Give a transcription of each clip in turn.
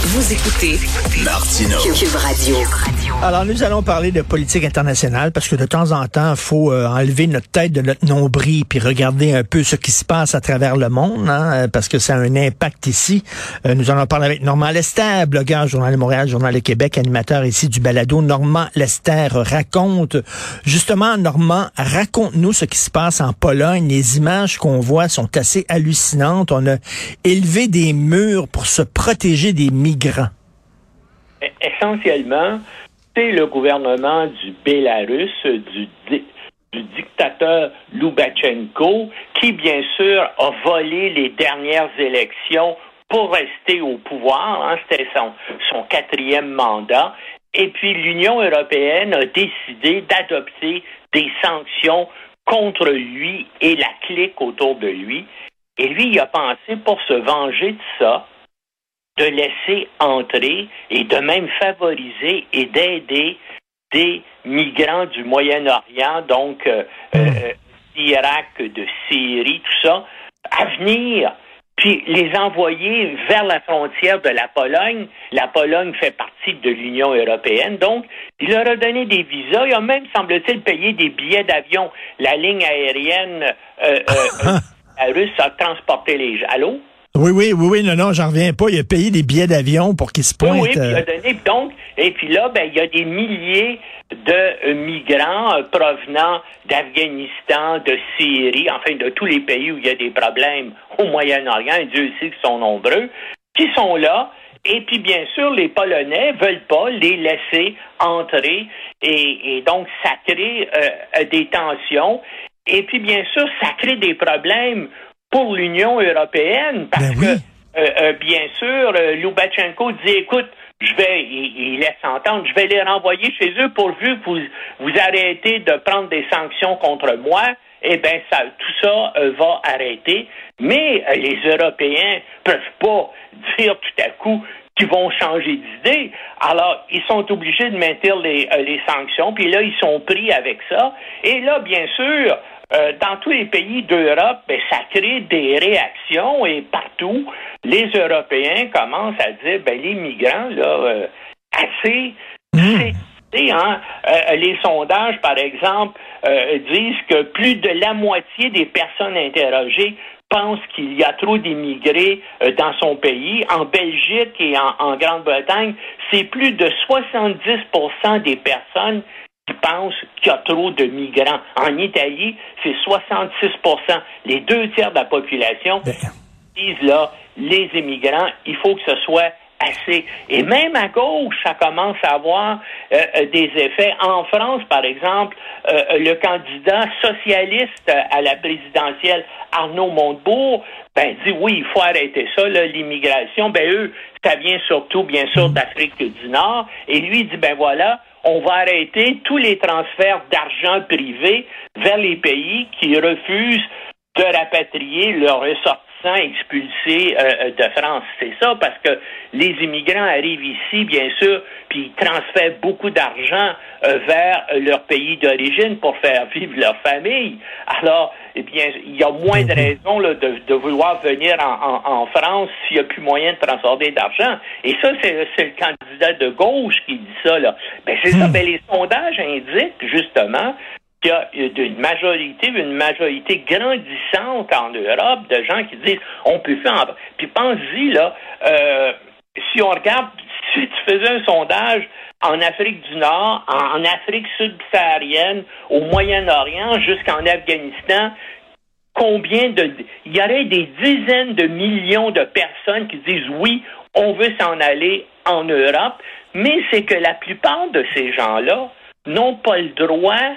Vous écoutez Martineau. Cube Radio. Alors, nous allons parler de politique internationale parce que de temps en temps, il faut euh, enlever notre tête de notre nombril puis regarder un peu ce qui se passe à travers le monde, hein, euh, parce que ça a un impact ici. Euh, nous allons parler avec Normand Lester, blogueur, Journal de Montréal, Journal de Québec, animateur ici du balado. Normand Lester raconte, justement, Normand, raconte-nous ce qui se passe en Pologne. Les images qu'on voit sont assez hallucinantes. On a élevé des murs pour se protéger des migrants? essentiellement, c'est le gouvernement du Bélarus, du dictateur Loubachenko, qui, bien sûr, a volé les dernières élections pour rester au pouvoir. hein. C'était son, son quatrième mandat. Et puis, l'Union européenne a décidé d'adopter des sanctions contre lui et la clique autour de lui. Et lui, il a pensé, pour se venger de ça, de laisser entrer et de même favoriser et d'aider des migrants du Moyen-Orient, donc euh, euh, d'Irak, de Syrie, tout ça, à venir, puis les envoyer vers la frontière de la Pologne. La Pologne fait partie de l'Union européenne, donc il leur a donné des visas. Il a même, semble-t-il, payé des billets d'avion. La ligne aérienne euh, euh, euh, russe a transporté les gens. Allô? Oui, oui, oui, oui, non, non, j'en reviens pas. Il a payé des billets d'avion pour qu'ils se Oui, pointent. oui, puis il euh, a donné donc, et puis là, ben, il y a des milliers de euh, migrants euh, provenant d'Afghanistan, de Syrie, enfin de tous les pays où il y a des problèmes au Moyen-Orient, et Dieu sait qu'ils sont nombreux, qui sont là. Et puis, bien sûr, les Polonais veulent pas les laisser entrer. Et, et donc, ça crée euh, des tensions. Et puis, bien sûr, ça crée des problèmes pour l'Union européenne parce Ben oui. que euh, euh, bien sûr, euh, Loubachenko dit, écoute, je vais, il, il laisse entendre, je vais les renvoyer chez eux pourvu que vous, vous arrêtez de prendre des sanctions contre moi. Eh bien, ça, tout ça euh, va arrêter. Mais les Européens peuvent pas dire tout à coup qu'ils vont changer d'idée. Alors, ils sont obligés de maintenir les, euh, les sanctions, puis là, ils sont pris avec ça. Et là, bien sûr, euh, dans tous les pays d'Europe, ben, ça crée des réactions et partout, les Européens commencent à dire, ben, les migrants, là, euh, assez, c'est, hein, euh, les sondages, par exemple, euh, disent que plus de la moitié des personnes interrogées pensent qu'il y a trop d'immigrés euh, dans son pays. En Belgique et en, en Grande-Bretagne, c'est plus de 70% des personnes qui pensent qu'il y a trop de migrants. En Italie, c'est 66% Les deux tiers de la population Ben. disent là, les immigrants, il faut que ce soit assez. Et même à gauche, ça commence à avoir euh, euh, des effets. En France, par exemple, euh, le candidat socialiste à la présidentielle, Arnaud Montebourg, ben dit oui, il faut arrêter ça, l'immigration. Ben eux, ça vient surtout, bien sûr, d'Afrique du Nord. Et lui dit, ben voilà, on va arrêter tous les transferts d'argent privé vers les pays qui refusent de rapatrier leurs ressortissants expulsés euh, de France. C'est ça, parce que les immigrants arrivent ici, bien sûr, puis ils transfèrent beaucoup d'argent euh, vers leur pays d'origine pour faire vivre leur famille. Alors, eh bien, il y a moins de raisons là, de, de vouloir venir en, en- en France s'il n'y a plus moyen de transformer d'argent. Et ça, c'est c'est le candidat de gauche qui dit ça. Là. Ben, c'est ça. Ben, les sondages indiquent justement qu'il y a une majorité, une majorité grandissante en Europe de gens qui disent on peut faire. Puis pense-y là, euh, si on regarde, si tu faisais un sondage en Afrique du Nord, en, en Afrique subsaharienne, au Moyen-Orient, jusqu'en Afghanistan, combien de il y aurait des dizaines de millions de personnes qui disent oui, on veut s'en aller en Europe, mais c'est que la plupart de ces gens-là n'ont pas le droit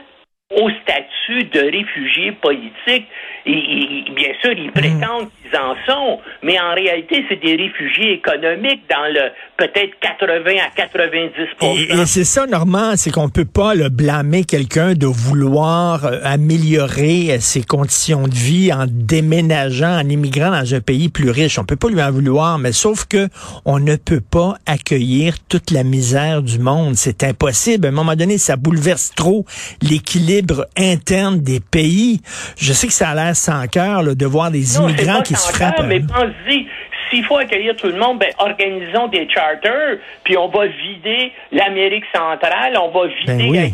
au statut de réfugiés politiques. Et, et- bien sûr, ils prétendent qu'ils en sont, mais en réalité, c'est des réfugiés économiques dans le peut-être 80 à 90 Et, et c'est ça, Normand, c'est qu'on peut pas le blâmer quelqu'un de vouloir euh, améliorer euh, ses conditions de vie en déménageant, en immigrant dans un pays plus riche. On peut pas lui en vouloir, mais sauf que on ne peut pas accueillir toute la misère du monde. C'est impossible. À un moment donné, ça bouleverse trop l'équilibre l'équilibre interne des pays. Je sais que ça a l'air sans cœur de voir des immigrants qui se frappent. mais pense-y, s'il faut accueillir tout le monde, ben, organisons des charters, puis on va vider l'Amérique centrale, on va Ben vider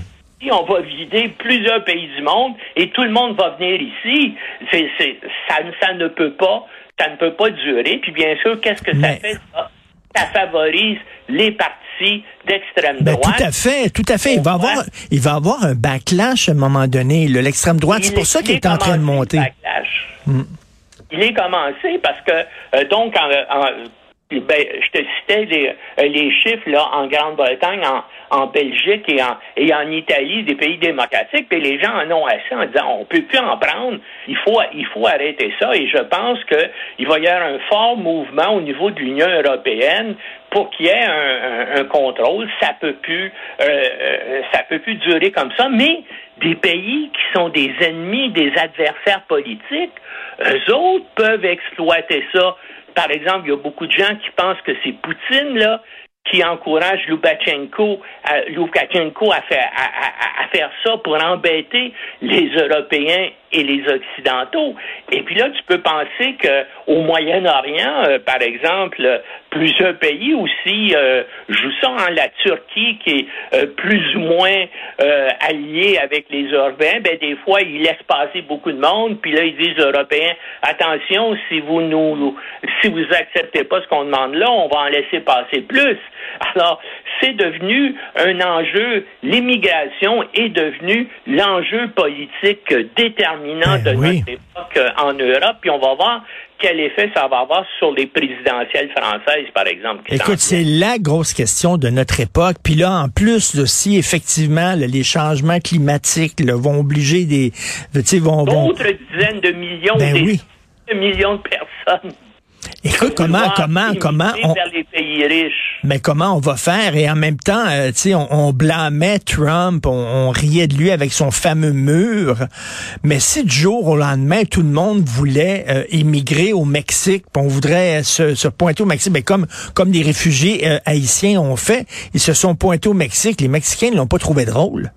on va vider plusieurs pays du monde et tout le monde va venir ici. C'est, c'est, ça, ça ne peut pas, ça ne peut pas durer. Puis bien sûr, qu'est-ce que ça fait ça? Ça favorise les partis d'extrême Ben, droite. tout à fait, tout à fait. Il va avoir, il va avoir un backlash à un moment donné. Le- L'extrême droite, c'est pour ça qu'il il est en train de monter. le backlash. Mm. Il est commencé parce que, euh, donc, en, en- ben, je te citais les, euh, les chiffres là, en Grande-Bretagne, en, en Belgique et en, Italie, des pays démocratiques, puis les gens en ont assez en disant on peut plus en prendre, il faut, il faut arrêter ça. Et je pense qu'il va y avoir un fort mouvement au niveau de l'Union européenne pour qu'il y ait un contrôle. Ça peut plus, euh, euh, ça peut plus durer comme ça. Mais des pays qui sont des ennemis, des adversaires politiques, eux autres peuvent exploiter ça. Par exemple, il y a beaucoup de gens qui pensent que c'est Poutine là qui encourage Loukachenko à, Loukachenko faire, à faire ça pour embêter les Européens et les Occidentaux. Et puis là, tu peux penser que au Moyen-Orient, euh, par exemple, plusieurs pays aussi euh, jouent ça. hein. La Turquie, qui est euh, plus ou moins euh, alliée avec les Européens, ben des fois, ils laissent passer beaucoup de monde. Puis là, ils disent aux Européens, attention, si vous nous, si vous acceptez pas ce qu'on demande là, on va en laisser passer plus. Alors, c'est devenu un enjeu, l'immigration est devenue l'enjeu politique déterminant Ben de oui. notre époque euh, en Europe, puis on va voir quel effet ça va avoir sur les présidentielles françaises, par exemple. Écoute, c'est la grosse question de notre époque. Puis là, en plus de si effectivement là, les changements climatiques là, vont obliger des, tu sais, vont, D'autres dizaines de millions, Ben des oui. de millions de personnes. Écoute comment, comment, immigrer comment on, vers les pays riches. mais comment on va faire? Et en même temps, euh, tu sais, on, on blâmait Trump, on, on riait de lui avec son fameux mur. Mais si du jour au lendemain, tout le monde voulait euh, émigrer au Mexique, on voudrait se, se pointer au Mexique, mais comme comme les réfugiés euh, haïtiens ont fait, ils se sont pointés au Mexique. Les Mexicains ne l'ont pas trouvé drôle.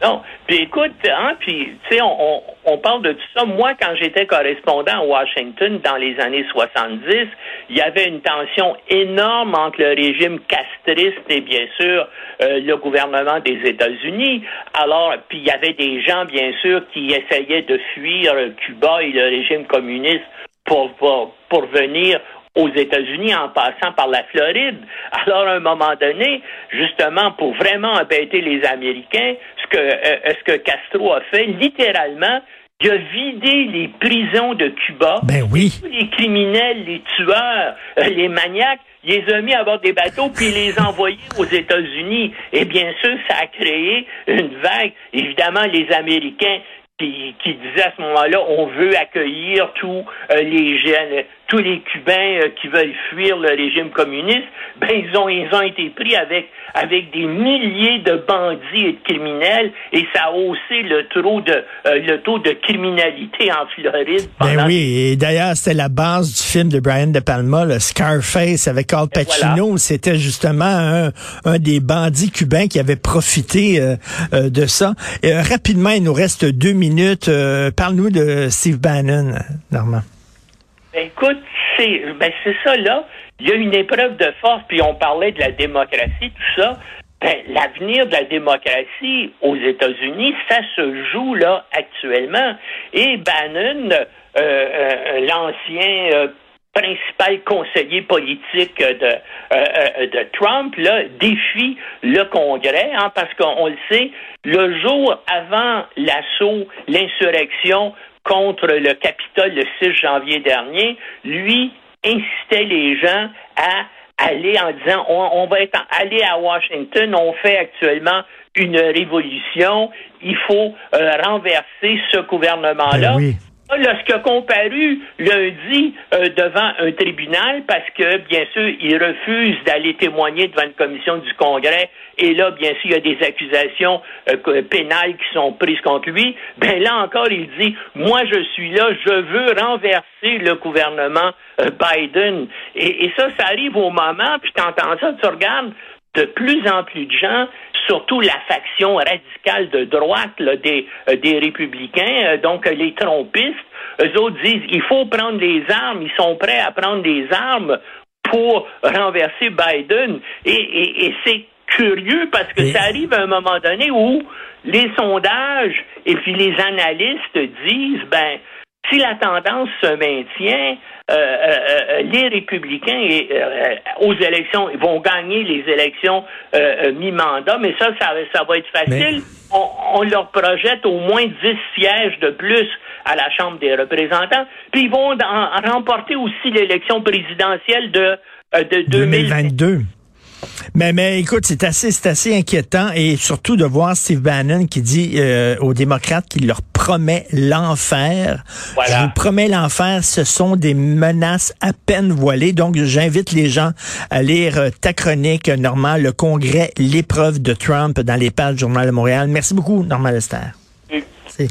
Non. Puis écoute, hein, puis tu sais, on, on, on parle de tout ça. Moi, quand j'étais correspondant à Washington dans les années 70, il y avait une tension énorme entre le régime castriste et bien sûr euh, le gouvernement des États-Unis. Alors, puis il y avait des gens, bien sûr, qui essayaient de fuir Cuba et le régime communiste pour, pour, pour venir aux États-Unis en passant par la Floride. Alors, à un moment donné, justement, pour vraiment embêter les Américains, ce que, euh, ce que Castro a fait, littéralement, il a vidé les prisons de Cuba. Ben oui. Tous les criminels, les tueurs, euh, les maniaques, il les a mis à bord des bateaux puis il les a envoyés aux États-Unis. Et bien sûr, ça a créé une vague. Évidemment, les Américains qui, qui disaient à ce moment-là, on veut accueillir tous euh, les jeunes, tous les Cubains euh, qui veulent fuir le régime communiste, ben ils ont ils ont été pris avec avec des milliers de bandits et de criminels et ça a haussé le taux de euh, le taux de criminalité en Floride. Ben oui, et d'ailleurs, c'était la base du film de Brian De Palma, le Scarface avec Al Pacino. C'était justement un, un des bandits cubains qui avait profité de ça. Et, rapidement, il nous reste deux minutes. Euh, Parle-nous de Steve Bannon, Normand. Ben, écoute, c'est ben, ça là. Il y a une épreuve de force, puis on parlait de la démocratie, tout ça. Ben, l'avenir de la démocratie aux États-Unis, ça se joue là actuellement. Et Bannon, euh, euh, l'ancien principal conseiller politique de, euh, euh, de Trump, là, défie le Congrès, hein, parce qu'on le sait, le jour avant l'assaut, l'insurrection contre le Capitole le 6 janvier dernier, lui incitait les gens à aller en disant on, va être aller à Washington, on fait actuellement une révolution, il faut euh, renverser ce gouvernement-là. Ben oui. Lorsqu'il a comparu lundi euh, devant un tribunal parce que, bien sûr, il refuse d'aller témoigner devant une commission du Congrès et là, bien sûr, il y a des accusations euh, pénales qui sont prises contre lui, ben là encore, il dit, moi, je suis là, je veux renverser le gouvernement euh, Biden. Et, et ça, ça arrive au moment, puis tu entends ça, tu regardes, de plus en plus de gens surtout la faction radicale de droite des, euh, des républicains, donc les trompistes, eux autres disent il faut prendre les armes, ils sont prêts à prendre des armes pour renverser Biden. Et, c'est curieux parce que ça arrive à un moment donné où les sondages et puis les analystes disent ben si la tendance se maintient, euh, euh, euh, les républicains aux élections vont gagner les élections mi-mandat, mais ça, ça, va être facile. On, leur projette au moins 10 sièges de plus à la Chambre des représentants, puis ils vont remporter aussi l'élection présidentielle de, de 2022. Mais, mais écoute, c'est assez, c'est assez inquiétant et surtout de voir Steve Bannon qui dit euh, aux démocrates qu'il leur promet l'enfer. Je vous promets l'enfer, ce sont des menaces à peine voilées. Donc, j'invite les gens à lire euh, ta chronique, Normand, le Congrès, l'épreuve de Trump dans les pages du Journal de Montréal. Merci beaucoup, Normand Lester. Merci.